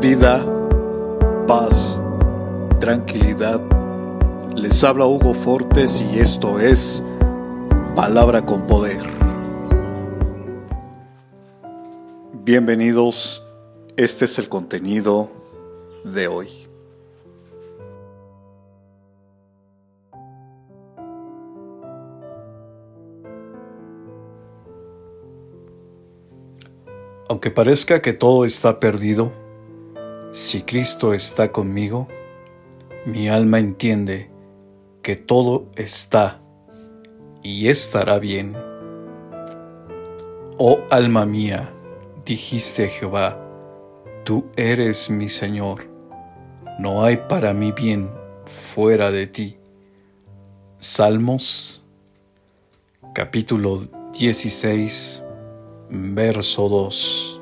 vida, paz, tranquilidad. Les habla Hugo Fortes y esto es Palabra con Poder. Bienvenidos, este es el contenido de hoy. Aunque parezca que todo está perdido, si Cristo está conmigo, mi alma entiende que todo está y estará bien. Oh alma mía, dijiste a Jehová, tú eres mi Señor, no hay para mí bien fuera de ti. Salmos capítulo 16 verso 2.